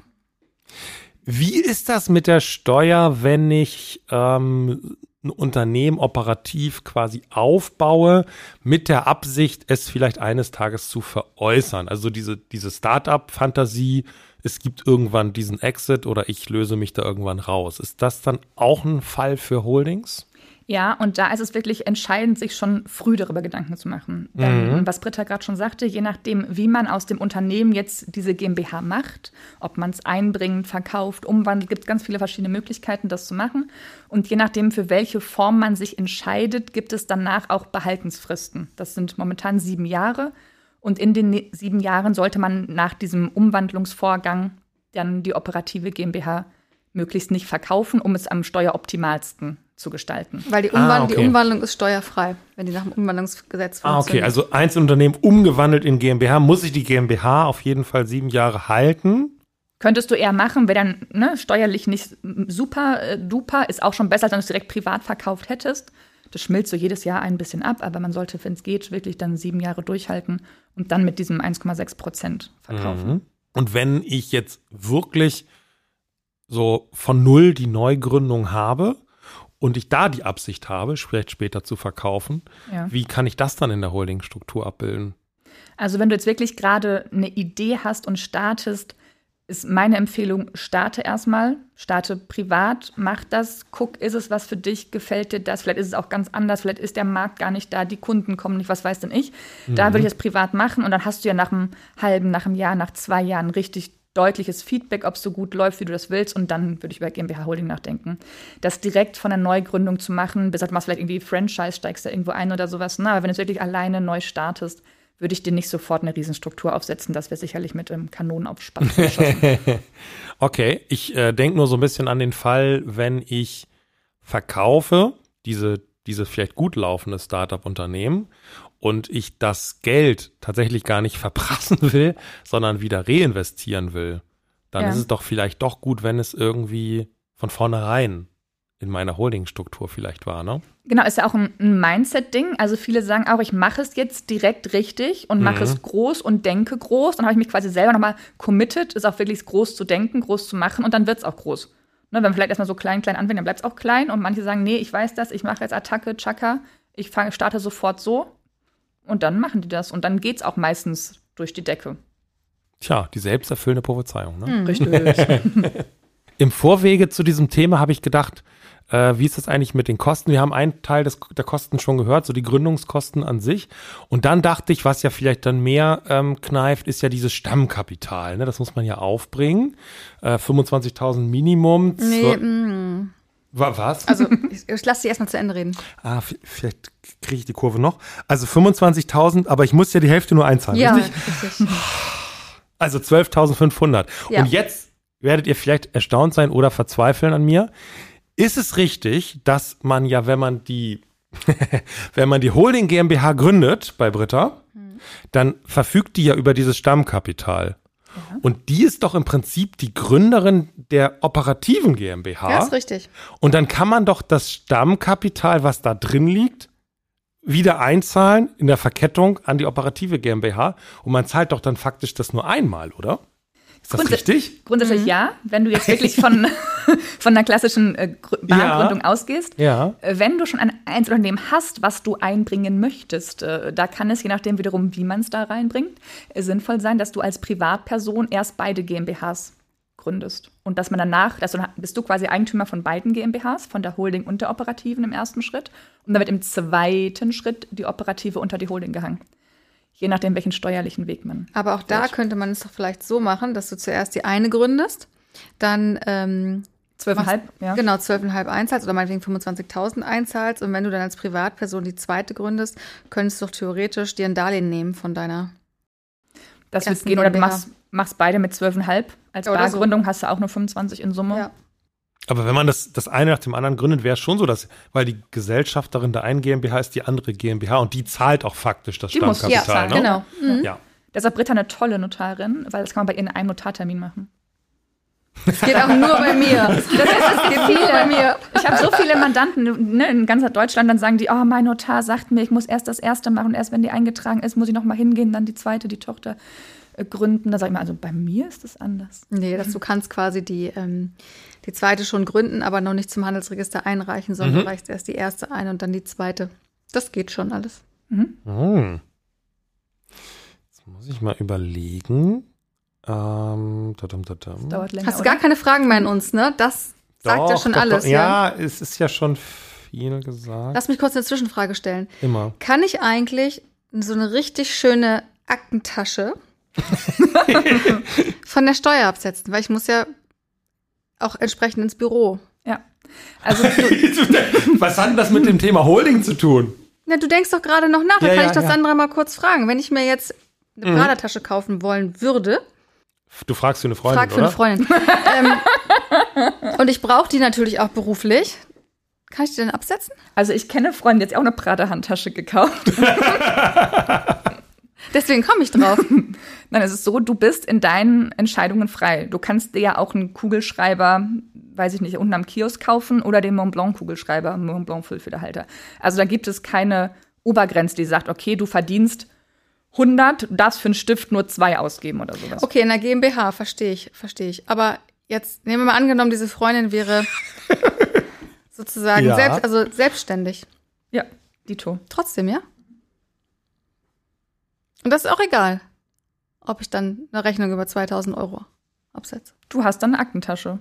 Wie ist das mit der Steuer, wenn ich ähm, ein Unternehmen operativ quasi aufbaue, mit der Absicht, es vielleicht eines Tages zu veräußern. Also diese, diese Startup-Fantasie, es gibt irgendwann diesen Exit oder ich löse mich da irgendwann raus. Ist das dann auch ein Fall für Holdings? Ja, und da ist es wirklich entscheidend, sich schon früh darüber Gedanken zu machen. Denn, mhm. was Britta gerade schon sagte, je nachdem, wie man aus dem Unternehmen jetzt diese GmbH macht, ob man es einbringt, verkauft, umwandelt, gibt es ganz viele verschiedene Möglichkeiten, das zu machen. Und je nachdem, für welche Form man sich entscheidet, gibt es danach auch Behaltensfristen. Das sind momentan sieben Jahre. Und in den ne-, sieben Jahren sollte man nach diesem Umwandlungsvorgang dann die operative GmbH möglichst nicht verkaufen, um es am steueroptimalsten zu gestalten. Weil die, Umwand ah, okay. die Umwandlung ist steuerfrei, wenn die nach dem Umwandlungsgesetz funktioniert. Ah, okay, also Einzelunternehmen umgewandelt in GmbH, muss ich die GmbH auf jeden Fall sieben Jahre halten? Könntest du eher machen, wäre dann ne, steuerlich nicht super äh, duper, ist auch schon besser, als wenn du es direkt privat verkauft hättest. Das schmilzt so jedes Jahr ein bisschen ab, aber man sollte, wenn es geht, wirklich dann sieben Jahre durchhalten und dann mit diesem 1,6 Prozent verkaufen. Mhm. Und wenn ich jetzt wirklich so von null die Neugründung habe, und ich da die Absicht habe, vielleicht später zu verkaufen, ja. wie kann ich das dann in der Holdingstruktur abbilden? Also wenn du jetzt wirklich gerade eine Idee hast und startest, ist meine Empfehlung, starte erstmal, starte privat, mach das, guck, ist es was für dich, gefällt dir das, vielleicht ist es auch ganz anders, vielleicht ist der Markt gar nicht da, die Kunden kommen nicht, was weiß denn ich. Da mhm. würde ich es privat machen und dann hast du ja nach einem halben, nach einem Jahr, nach zwei Jahren richtig deutliches Feedback, ob es so gut läuft, wie du das willst. Und dann würde ich über GmbH Holding nachdenken. Das direkt von der Neugründung zu machen, bis du machst vielleicht irgendwie Franchise, steigst da irgendwo ein oder sowas. Na, aber wenn du wirklich alleine neu startest, würde ich dir nicht sofort eine Riesenstruktur aufsetzen. Das wäre sicherlich mit einem Kanonenaufspann okay, ich äh, denke nur so ein bisschen an den Fall, wenn ich verkaufe, diese, dieses vielleicht gut laufende Startup-Unternehmen und ich das Geld tatsächlich gar nicht verprassen will, sondern wieder reinvestieren will, dann ja. ist es doch vielleicht doch gut, wenn es irgendwie von vornherein in meiner Holdingstruktur vielleicht war, ne? Genau, ist ja auch ein, Mindset-Ding. Also viele sagen auch, ich mache es jetzt direkt richtig und mache mhm. es groß und denke groß. Dann habe ich mich quasi selber nochmal committed, ist auch wirklich groß zu denken, groß zu machen und dann wird es auch groß. Ne, wenn man vielleicht erstmal so klein, klein anfängt, dann bleibt es auch klein und manche sagen, nee, ich weiß das, ich mache jetzt Attacke, Chaka, ich fang, starte sofort so und dann machen die das. Und dann geht es auch meistens durch die Decke. Tja, die selbsterfüllende Prophezeiung. Ne? Mhm. Richtig. Im Vorwege zu diesem Thema habe ich gedacht, äh, wie ist das eigentlich mit den Kosten? Wir haben einen Teil des, der Kosten schon gehört, so die Gründungskosten an sich. Und dann dachte ich, was ja vielleicht dann mehr ähm, kneift, ist ja dieses Stammkapital. Ne? Das muss man ja aufbringen. Äh, 25.000 Minimum. Nee. Was? Also, ich, ich lasse Sie erstmal zu Ende reden. Ah, vielleicht kriege ich die Kurve noch. Also 25.000, aber ich muss ja die Hälfte nur einzahlen, ja, richtig? richtig. Also 12.500. Ja. Und jetzt werdet ihr vielleicht erstaunt sein oder verzweifeln an mir. Ist es richtig, dass man ja, wenn man die, wenn man die Holding GmbH gründet bei Britta, hm. dann verfügt die ja über dieses Stammkapital. Und die ist doch im Prinzip die Gründerin der operativen GmbH. Ja, ist richtig. Und dann kann man doch das Stammkapital, was da drin liegt, wieder einzahlen in der Verkettung an die operative GmbH und man zahlt doch dann faktisch das nur einmal, oder? Ist das Grundsä- richtig? Grundsätzlich Mhm. ja, wenn du jetzt wirklich von, von einer klassischen äh, Grü- Bahngründung ausgehst. Ja. Äh, Wenn du schon ein Einzelunternehmen hast, was du einbringen möchtest, äh, da kann es, je nachdem wiederum, wie man es da reinbringt, äh, sinnvoll sein, dass du als Privatperson erst beide GmbHs gründest. Und dass man danach, dass du, bist du quasi Eigentümer von beiden GmbHs, von der Holding und der Operativen im ersten Schritt. Und dann wird im zweiten Schritt die Operative unter die Holding gehangen. Je nachdem, welchen steuerlichen Weg man. Aber auch da könnte man es doch vielleicht so machen, dass du zuerst die eine gründest, dann ähm, Zwölfeinhalb, machst- ja. genau 12,5 einzahlst oder meinetwegen 25.000 einzahlst und wenn du dann als Privatperson die zweite gründest, könntest du doch theoretisch dir ein Darlehen nehmen von deiner. Das wird gehen. Oder du machst, machst beide mit 12,5. Als Oder so. Bargründung hast du auch nur 25 in Summe. Ja. Aber wenn man das, das eine nach dem anderen gründet, wäre es schon so, dass, weil die Gesellschafterin der einen GmbH ist die andere GmbH und die zahlt auch faktisch das Die muss ja Stammkapital, zahlen, ne? Genau. Mhm. Ja. Deshalb Britta eine tolle Notarin, weil das kann man bei ihr in einem Notartermin machen. Das geht auch nur bei mir. Das, das geht nur bei mir. Ich habe so viele Mandanten ne, in ganz Deutschland, dann sagen die, oh, mein Notar sagt mir, ich muss erst das erste machen, erst wenn die eingetragen ist, muss ich noch mal hingehen, dann die zweite, die Tochter äh, gründen. Da sage ich mal, also bei mir ist das anders. Nee, dass du kannst quasi die, ähm, die zweite schon gründen, aber noch nicht zum Handelsregister einreichen, sondern du reichst erst die erste ein und dann die zweite. Das geht schon alles. Hm. Jetzt muss ich mal überlegen. Ähm, tadam, tadam. Dauert länger. Hast du oder? gar keine Fragen mehr an uns, ne? Das sagt ja Doch, schon doch, alles. Doch. ja? Ja, es ist ja schon viel gesagt. Lass mich kurz eine Zwischenfrage stellen. Immer. Kann ich eigentlich so eine richtig schöne Aktentasche von der Steuer absetzen? Weil ich muss ja auch entsprechend ins Büro. Ja. Also du, Was hat denn das mit dem Thema Holding zu tun? Na, du denkst doch gerade noch nach, da Ja, kann ja, ich das ja. Mhm. andere mal kurz fragen. Wenn ich mir jetzt eine Pradertasche kaufen wollen würde, Du fragst für eine Freundin, frag für oder? eine Freundin. ähm, und ich brauche die natürlich auch beruflich. Kann ich die dann absetzen? also ich kenne Freunde, die hat auch eine Prada-Handtasche gekauft. Deswegen komme ich drauf. Nein, es ist so, du bist in deinen Entscheidungen frei. Du kannst dir ja auch einen Kugelschreiber, weiß ich nicht, unten am Kiosk kaufen oder den Mont Blanc Kugelschreiber, Mont Blanc Füllfederhalter. Also da gibt es keine Obergrenze, die sagt, okay, du verdienst 100, du darfst für einen Stift nur zwei ausgeben oder sowas. Okay, in der GmbH, verstehe ich, verstehe ich. Aber jetzt nehmen wir mal angenommen, diese Freundin wäre sozusagen Ja. selbst, also selbstständig. Ja, Dito. Trotzdem, ja? Und das ist auch egal, ob ich dann eine Rechnung über 2000 Euro absetze. Du hast dann eine Aktentasche.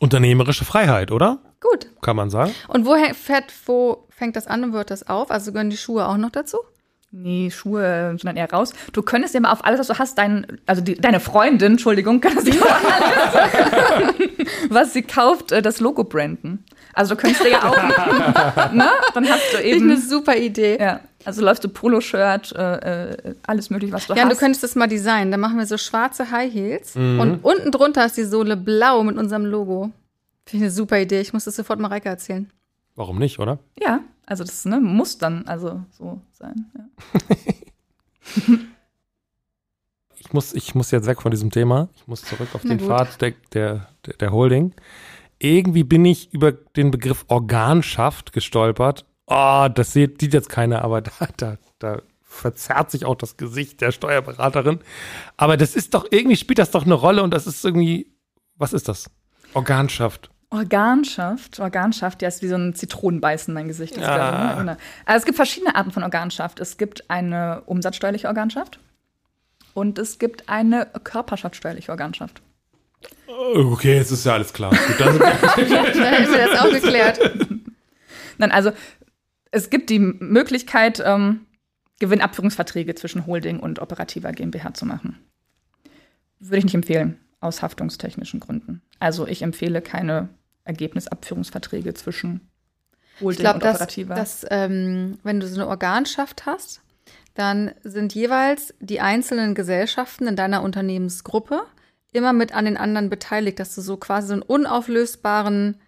Unternehmerische Freiheit, oder? Gut. Kann man sagen. Und wo, fährt, wo fängt das an und wird das auf? Also gehören die Schuhe auch noch dazu? Nee, Schuhe, sondern eher raus. Du könntest ja mal auf alles, was du hast, dein, also die, deine Freundin, Entschuldigung, kann sich auf alles, was sie kauft, äh, das Logo branden. Also du könntest dir ja auch, ne? Dann hast du Finde ich eine eben, super Idee. ja, also läufst du Polo-Shirt, äh, äh, alles mögliche, was du Ja, hast. du könntest das mal designen. Dann machen wir so schwarze High Heels und unten drunter ist die Sohle blau mit unserem Logo. Finde ich eine super Idee. Ich muss das sofort Mareike erzählen. Warum nicht, oder? ja, also das ne, muss dann also so sein. Ja. Ich muss, ich muss jetzt weg von diesem Thema. Ich muss zurück auf Na den gut. Pfad der, der, der Holding. Irgendwie bin ich über den Begriff Organschaft gestolpert. Oh, das sieht, sieht jetzt keiner, aber da, da, da verzerrt sich auch das Gesicht der Steuerberaterin. Aber das ist doch, irgendwie spielt das doch eine Rolle und das ist irgendwie, was ist das? Organschaft. Organschaft, Organschaft, ja, ist wie so ein Zitronenbeißen, mein Gesicht. Ja. ne? Genau. Also es gibt verschiedene Arten von Organschaft. Es gibt eine umsatzsteuerliche Organschaft und es gibt eine körperschaftssteuerliche Organschaft. Okay, jetzt ist ja alles klar. Gut, dann sind wir Da hätten wir das auch geklärt. Nein, also es gibt die Möglichkeit, ähm, Gewinnabführungsverträge zwischen Holding und operativer GmbH zu machen. Würde ich nicht empfehlen, aus haftungstechnischen Gründen. Also ich empfehle keine Ergebnisabführungsverträge zwischen Holding Ich glaube, und dass, operativer. dass ähm, wenn du so eine Organschaft hast, dann sind jeweils die einzelnen Gesellschaften in deiner Unternehmensgruppe immer mit an den anderen beteiligt, dass du so quasi so einen unauflösbaren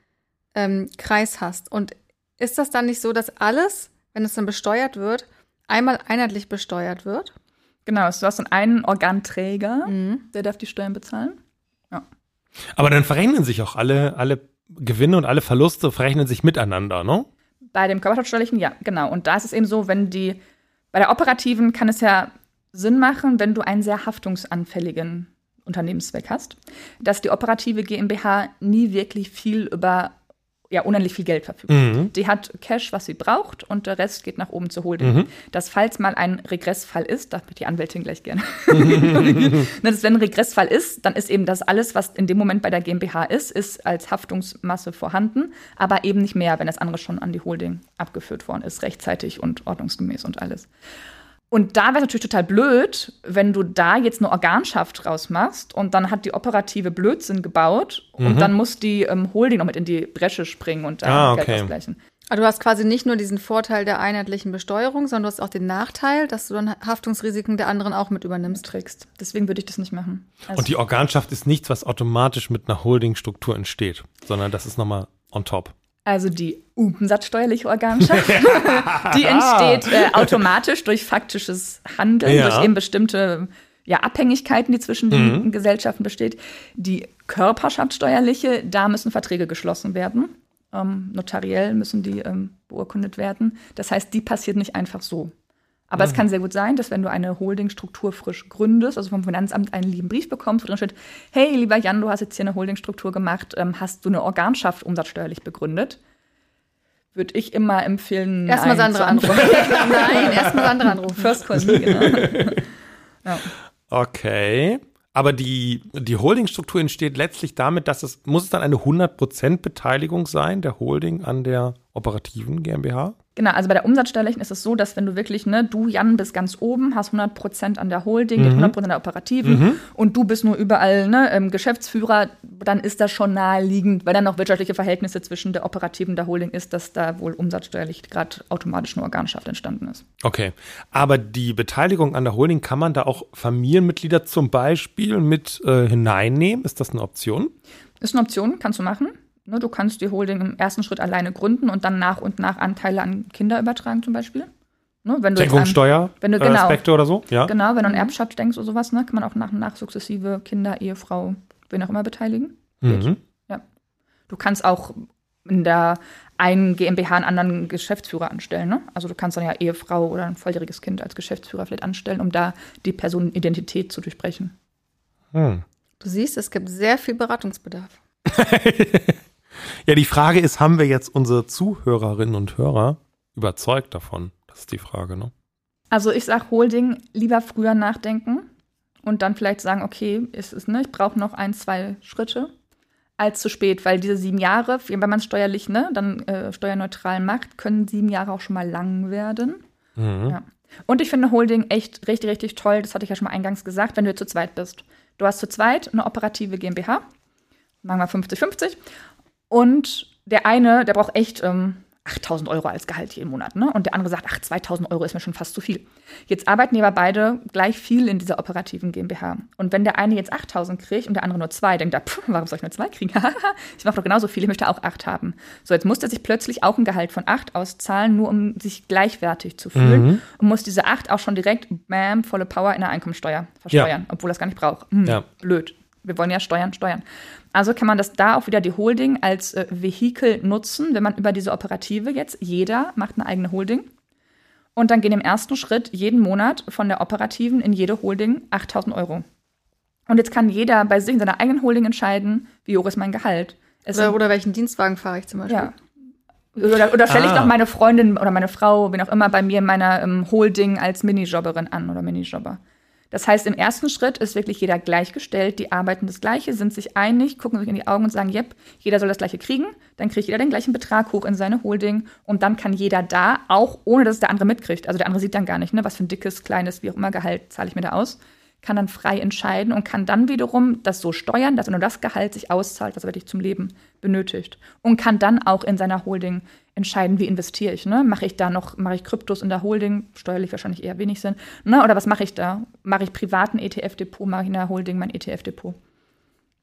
ähm, Kreis hast. Und ist das dann nicht so, dass alles, wenn es dann besteuert wird, einmal einheitlich besteuert wird? Genau, du hast dann einen Organträger, Mhm. der darf die Steuern bezahlen. Aber dann verrechnen sich auch alle, alle Gewinne und alle Verluste verrechnen sich miteinander, ne? Bei dem körperschaftsteuerlichen, ja, genau. Und da ist es eben so, wenn die, bei der operativen kann es ja Sinn machen, wenn du einen sehr haftungsanfälligen Unternehmenszweck hast, dass die operative GmbH nie wirklich viel über ja unendlich viel Geld verfügt. Mhm. Die hat Cash, was sie braucht, und der Rest geht nach oben zur Holding. Mhm. Dass falls mal ein Regressfall ist, darf die Anwältin gleich gerne. dass wenn ein Regressfall ist, dann ist eben das alles, was in dem Moment bei der GmbH ist, ist als Haftungsmasse vorhanden, aber eben nicht mehr, wenn das andere schon an die Holding abgeführt worden ist, rechtzeitig und ordnungsgemäß und alles. Und da wäre es natürlich total blöd, wenn du da jetzt eine Organschaft rausmachst und dann hat die operative Blödsinn gebaut mhm. und dann muss die ähm, Holding noch mit in die Bresche springen und da ah, okay. Geld ausgleichen. Aber du hast quasi nicht nur diesen Vorteil der einheitlichen Besteuerung, sondern du hast auch den Nachteil, dass du dann Haftungsrisiken der anderen auch mit übernimmst, trägst. Deswegen würde ich das nicht machen. Also und die Organschaft ist nichts, was automatisch mit einer Holdingstruktur entsteht, sondern das ist nochmal on top. Also die umsatzsteuerliche Organschaft, die entsteht äh, automatisch durch faktisches Handeln, ja. durch eben bestimmte ja, Abhängigkeiten, die zwischen den mhm. Gesellschaften besteht. Die körperschaftssteuerliche, da müssen Verträge geschlossen werden. Ähm, notariell müssen die ähm, beurkundet werden. Das heißt, die passiert nicht einfach so. Aber mhm. es kann sehr gut sein, dass wenn du eine Holdingstruktur frisch gründest, also vom Finanzamt einen lieben Brief bekommst, wo drin steht, hey, lieber Jan, du hast jetzt hier eine Holdingstruktur gemacht, ähm, hast du eine Organschaft umsatzsteuerlich begründet? Würde ich immer empfehlen, erstmal Sandra anrufen. nein, erstmal Sandra anrufen. First Call me, genau. ja. Okay. Aber die, die Holdingstruktur entsteht letztlich damit, dass es, muss es dann eine 100% Beteiligung sein, der Holding an der operativen GmbH? Genau, also bei der Umsatzsteuerlichen ist es so, dass wenn du wirklich, ne, du Jan bist ganz oben, hast 100% an der Holding, mhm. 100% an der Operativen mhm. und du bist nur überall ne, ähm, Geschäftsführer, dann ist das schon naheliegend, weil dann noch wirtschaftliche Verhältnisse zwischen der Operativen und der Holding ist, dass da wohl umsatzsteuerlich gerade automatisch eine Organschaft entstanden ist. Okay, aber die Beteiligung an der Holding, kann man da auch Familienmitglieder zum Beispiel mit äh, hineinnehmen? Ist das eine Option? Ist eine Option, kannst du machen. Ne, du kannst die Holding im ersten Schritt alleine gründen und dann nach und nach Anteile an Kinder übertragen zum Beispiel. Ne, wenn du Deckungssteuer, wenn du, genau, Aspekte oder so? Ja. Genau, wenn du an mhm. Erbschafts denkst oder sowas, ne, kann man auch nach und nach sukzessive Kinder, Ehefrau, wen auch immer beteiligen. Mhm. Ja. Du kannst auch in der einen GmbH einen anderen Geschäftsführer anstellen. Ne? Also du kannst dann ja Ehefrau oder ein volljähriges Kind als Geschäftsführer vielleicht anstellen, um da die Personenidentität zu durchbrechen. Hm. Du siehst, es gibt sehr viel Beratungsbedarf. Ja, die Frage ist, haben wir jetzt unsere Zuhörerinnen und Hörer überzeugt davon? Das ist die Frage, ne? Also ich sage Holding lieber früher nachdenken und dann vielleicht sagen, okay, ist es, ne, ich brauche noch ein, zwei Schritte als zu spät, weil diese sieben Jahre, wenn man es steuerlich, ne, dann äh, steuerneutral macht, können sieben Jahre auch schon mal lang werden. Mhm. Ja. Und ich finde Holding echt richtig, richtig toll. Das hatte ich ja schon mal eingangs gesagt, wenn du zu zweit bist. Du hast zu zweit eine operative GmbH, machen wir 50-50, und der eine, der braucht echt ähm, 8000 Euro als Gehalt jeden Monat. Ne? Und der andere sagt, ach, 2000 Euro ist mir schon fast zu viel. Jetzt arbeiten die aber beide gleich viel in dieser operativen GmbH. Und wenn der eine jetzt 8000 kriegt und der andere nur zwei, denkt er, pff, warum soll ich nur zwei kriegen? ich mache doch genauso viel, ich möchte auch acht haben. So, jetzt muss er sich plötzlich auch ein Gehalt von acht auszahlen, nur um sich gleichwertig zu fühlen. Mhm. Und muss diese acht auch schon direkt, bam, volle Power in der Einkommensteuer versteuern, ja. obwohl er es gar nicht braucht. Hm, ja. Blöd. Wir wollen ja steuern, steuern. Also kann man das da auch wieder die Holding als äh, Vehikel nutzen, wenn man über diese Operative jetzt, jeder macht eine eigene Holding. Und dann gehen im ersten Schritt jeden Monat von der operativen in jede Holding 8000 Euro. Und jetzt kann jeder bei sich in seiner eigenen Holding entscheiden, wie hoch ist mein Gehalt. Oder, oder, welchen Dienstwagen fahre ich zum Beispiel. Ja. Oder, oder stelle ah. ich doch meine Freundin oder meine Frau, wen auch immer, bei mir in meiner ähm, Holding als Minijobberin an oder Minijobber. Das heißt, im ersten Schritt ist wirklich jeder gleichgestellt, die arbeiten das Gleiche, sind sich einig, gucken sich in die Augen und sagen, yep, jeder soll das Gleiche kriegen, dann kriegt jeder den gleichen Betrag hoch in seine Holding und dann kann jeder da, auch ohne dass es der andere mitkriegt, also der andere sieht dann gar nicht, ne, was für ein dickes, kleines, wie auch immer Gehalt zahle ich mir da aus, kann dann frei entscheiden und kann dann wiederum das so steuern, dass er nur das Gehalt sich auszahlt, was er wirklich zum Leben benötigt. Und kann dann auch in seiner Holding entscheiden, wie investiere ich. Ne? Mache ich da noch, mache ich Kryptos in der Holding, steuerlich wahrscheinlich eher wenig Sinn. Ne? Oder was mache ich da? Mache ich privaten ETF-Depot, mache ich in der Holding mein ETF-Depot.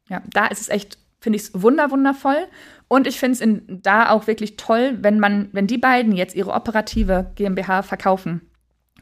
Ja, da ist es echt, finde ich es wunder, wundervoll. Und ich finde es da auch wirklich toll, wenn man, wenn die beiden jetzt ihre operative GmbH verkaufen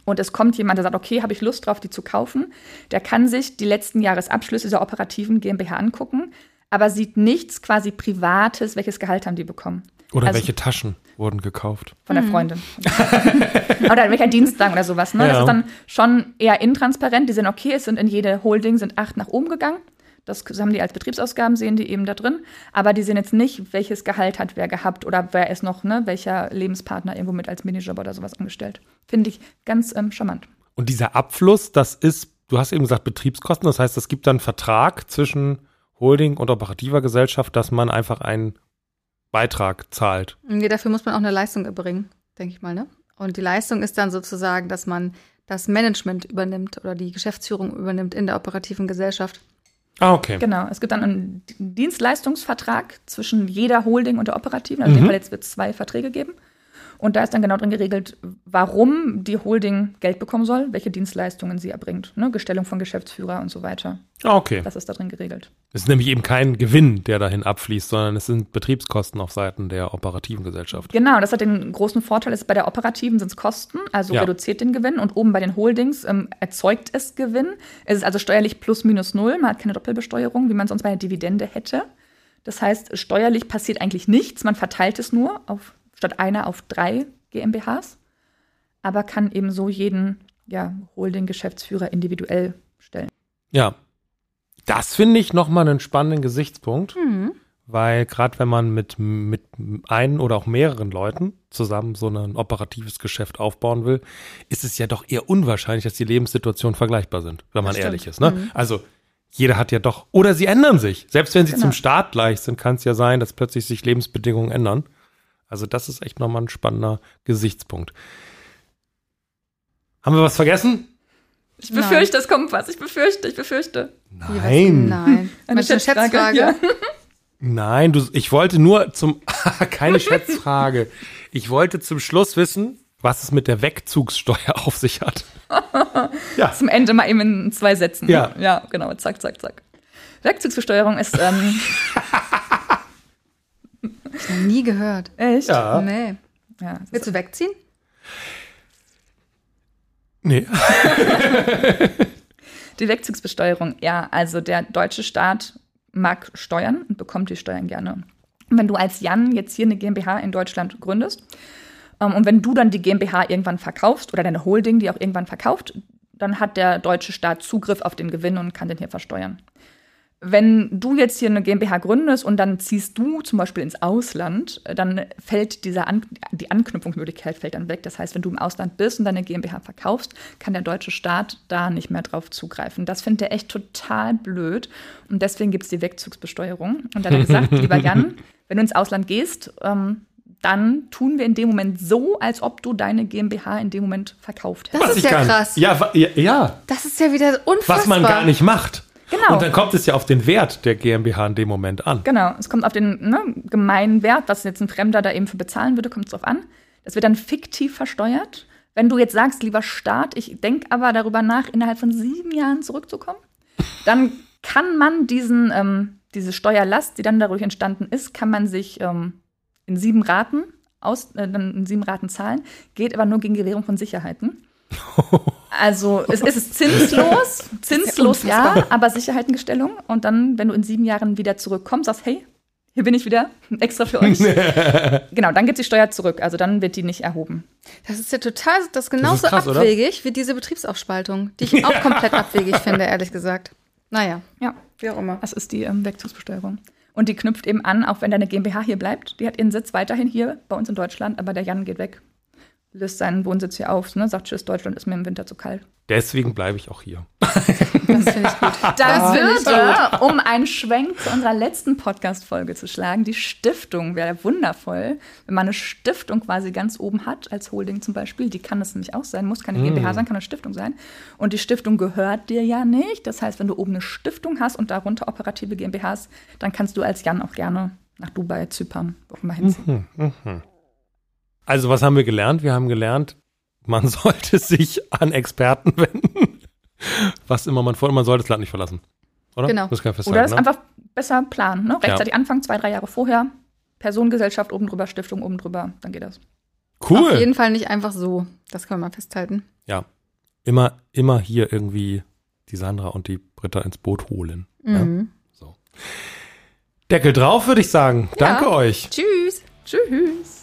und es kommt jemand, der sagt, okay, habe ich Lust drauf, die zu kaufen, der kann sich die letzten Jahresabschlüsse der operativen GmbH angucken, aber sieht nichts quasi Privates, welches Gehalt haben die bekommen. Oder Also- welche Taschen wurden gekauft? von der Freundin. oder welcher Dienstwagen oder sowas. Ne? Ja. Das ist dann schon eher intransparent. Die sind okay, es sind in jede Holding sind acht nach oben gegangen. Das haben die als Betriebsausgaben, sehen die eben da drin. Aber die sehen jetzt nicht, welches Gehalt hat wer gehabt oder wer ist noch, ne, welcher Lebenspartner irgendwo mit als Minijob oder sowas angestellt. Finde ich ganz ähm, charmant. Und dieser Abfluss, das ist, du hast eben gesagt, Betriebskosten. Das heißt, es gibt dann einen Vertrag zwischen Holding und operativer Gesellschaft, dass man einfach einen Beitrag zahlt. Nee, dafür muss man auch eine Leistung erbringen, denke ich mal, ne? Und die Leistung ist dann sozusagen, dass man das Management übernimmt oder die Geschäftsführung übernimmt in der operativen Gesellschaft. Ah, okay. Genau, es gibt dann einen Dienstleistungsvertrag zwischen jeder Holding und der operativen. Also in dem Mhm. Fall jetzt wird es zwei Verträge geben. Und da ist dann genau drin geregelt, warum die Holding Geld bekommen soll, welche Dienstleistungen sie erbringt. Ne? Gestellung von Geschäftsführer und so weiter. Ah, okay. Das ist da drin geregelt. Es ist nämlich eben kein Gewinn, der dahin abfließt, sondern es sind Betriebskosten auf Seiten der operativen Gesellschaft. Genau, das hat den großen Vorteil, ist bei der operativen sind es Kosten, also Ja. reduziert den Gewinn und oben bei den Holdings ähm, erzeugt es Gewinn. Es ist also steuerlich plus minus null, man hat keine Doppelbesteuerung, wie man sonst bei einer Dividende hätte. Das heißt, steuerlich passiert eigentlich nichts, man verteilt es nur auf, statt einer auf drei GmbHs, aber kann eben so jeden ja, Holding-Geschäftsführer individuell stellen. Ja. Das finde ich nochmal einen spannenden Gesichtspunkt, Mhm. weil gerade wenn man mit, mit einen oder auch mehreren Leuten zusammen so ein operatives Geschäft aufbauen will, ist es ja doch eher unwahrscheinlich, dass die Lebenssituationen vergleichbar sind, wenn man ehrlich ist. Ne? Mhm. Also jeder hat ja doch, oder sie ändern sich. Selbst wenn sie Genau. zum Start gleich sind, kann es ja sein, dass plötzlich sich Lebensbedingungen ändern. Also das ist echt nochmal ein spannender Gesichtspunkt. Haben wir was vergessen? Ich Nein. befürchte, es kommt was. Ich befürchte, ich befürchte. Nein. Nein. Eine Schätzfrage, ja. Nein, du, ich wollte nur zum, keine Schätzfrage. Ich wollte zum Schluss wissen, was es mit der Wegzugssteuer auf sich hat. ja, Zum Ende mal eben in zwei Sätzen. Ja. Ja, genau. Zack, zack, zack. Werkzugsbesteuerung ist ähm, Noch nie gehört. echt. ja. Nee. Ja, es Willst du wegziehen? Nee. die Wegzugsbesteuerung, ja, also der deutsche Staat mag Steuern und bekommt die Steuern gerne. Und wenn du als Jan jetzt hier eine GmbH in Deutschland gründest ähm, und wenn du dann die GmbH irgendwann verkaufst oder deine Holding, die auch irgendwann verkauft, dann hat der deutsche Staat Zugriff auf den Gewinn und kann den hier versteuern. Wenn du jetzt hier eine GmbH gründest und dann ziehst du zum Beispiel ins Ausland, dann fällt dieser An die Anknüpfungsmöglichkeit fällt dann weg. Das heißt, wenn du im Ausland bist und deine GmbH verkaufst, kann der deutsche Staat da nicht mehr drauf zugreifen. Das findet er echt total blöd und deswegen gibt es die Wegzugsbesteuerung. Und dann hat er gesagt, lieber Jan, wenn du ins Ausland gehst, ähm, dann tun wir in dem Moment so, als ob du deine GmbH in dem Moment verkauft hättest. Das ist ja krass. Ja, wa- ja, ja, Das ist ja wieder unfassbar. was man gar nicht macht. Genau. Und dann kommt es ja auf den Wert der GmbH in dem Moment an. Genau, es kommt auf den ne, gemeinen Wert, was jetzt ein Fremder da eben für bezahlen würde, kommt es drauf an. Das wird dann fiktiv versteuert. Wenn du jetzt sagst, lieber Staat, ich denke aber darüber nach, innerhalb von sieben Jahren zurückzukommen, dann kann man diesen, ähm, diese Steuerlast, die dann dadurch entstanden ist, kann man sich ähm, in sieben Raten aus, äh, in sieben Raten zahlen, geht aber nur gegen Gewährung von Sicherheiten. Also es, es ist zinslos, zinslos ja, aber Sicherheitengestellung. Und dann, wenn du in sieben Jahren wieder zurückkommst, sagst, hey, hier bin ich wieder, extra für euch. genau, dann geht die Steuer zurück. Also dann wird die nicht erhoben. Das ist ja total, das ist genauso krass, oder? abwegig wie diese Betriebsaufspaltung, die ich auch komplett abwegig finde, ehrlich gesagt. Naja, Ja, wie auch immer. das ist die ähm, Wegzugsbesteuerung. Und die knüpft eben an, auch wenn deine GmbH hier bleibt. Die hat ihren Sitz weiterhin hier bei uns in Deutschland, aber der Jan geht weg. Löst seinen Wohnsitz hier auf, ne? sagt Tschüss, Deutschland ist mir im Winter zu kalt. Deswegen bleibe ich auch hier. Das finde ich gut. Da finde ich würde, um einen Schwenk zu unserer letzten Podcast-Folge zu schlagen, die Stiftung wäre wundervoll, wenn man eine Stiftung quasi ganz oben hat, als Holding zum Beispiel. Die kann es nämlich auch sein, muss keine GmbH sein, kann eine Stiftung sein. Und die Stiftung gehört dir ja nicht. Das heißt, wenn du oben eine Stiftung hast und darunter operative GmbHs, dann kannst du als Jan auch gerne nach Dubai, Zypern, wo auch immer hinziehen. Also, was haben wir gelernt? Wir haben gelernt, man sollte sich an Experten wenden. Was immer man vorhat, man sollte das Land nicht verlassen. Oder? Genau. Das kann ich festhalten, Oder das ne? einfach besser planen. Ne? Rechtzeitig anfangen, zwei, drei Jahre vorher. Personengesellschaft oben drüber, Stiftung oben drüber, dann geht das. Cool. Auf jeden Fall nicht einfach so. Das können wir mal festhalten. Ja. Immer, immer hier irgendwie die Sandra und die Britta ins Boot holen. Mhm. So. Deckel drauf, würde ich sagen. Danke euch. Tschüss. Tschüss.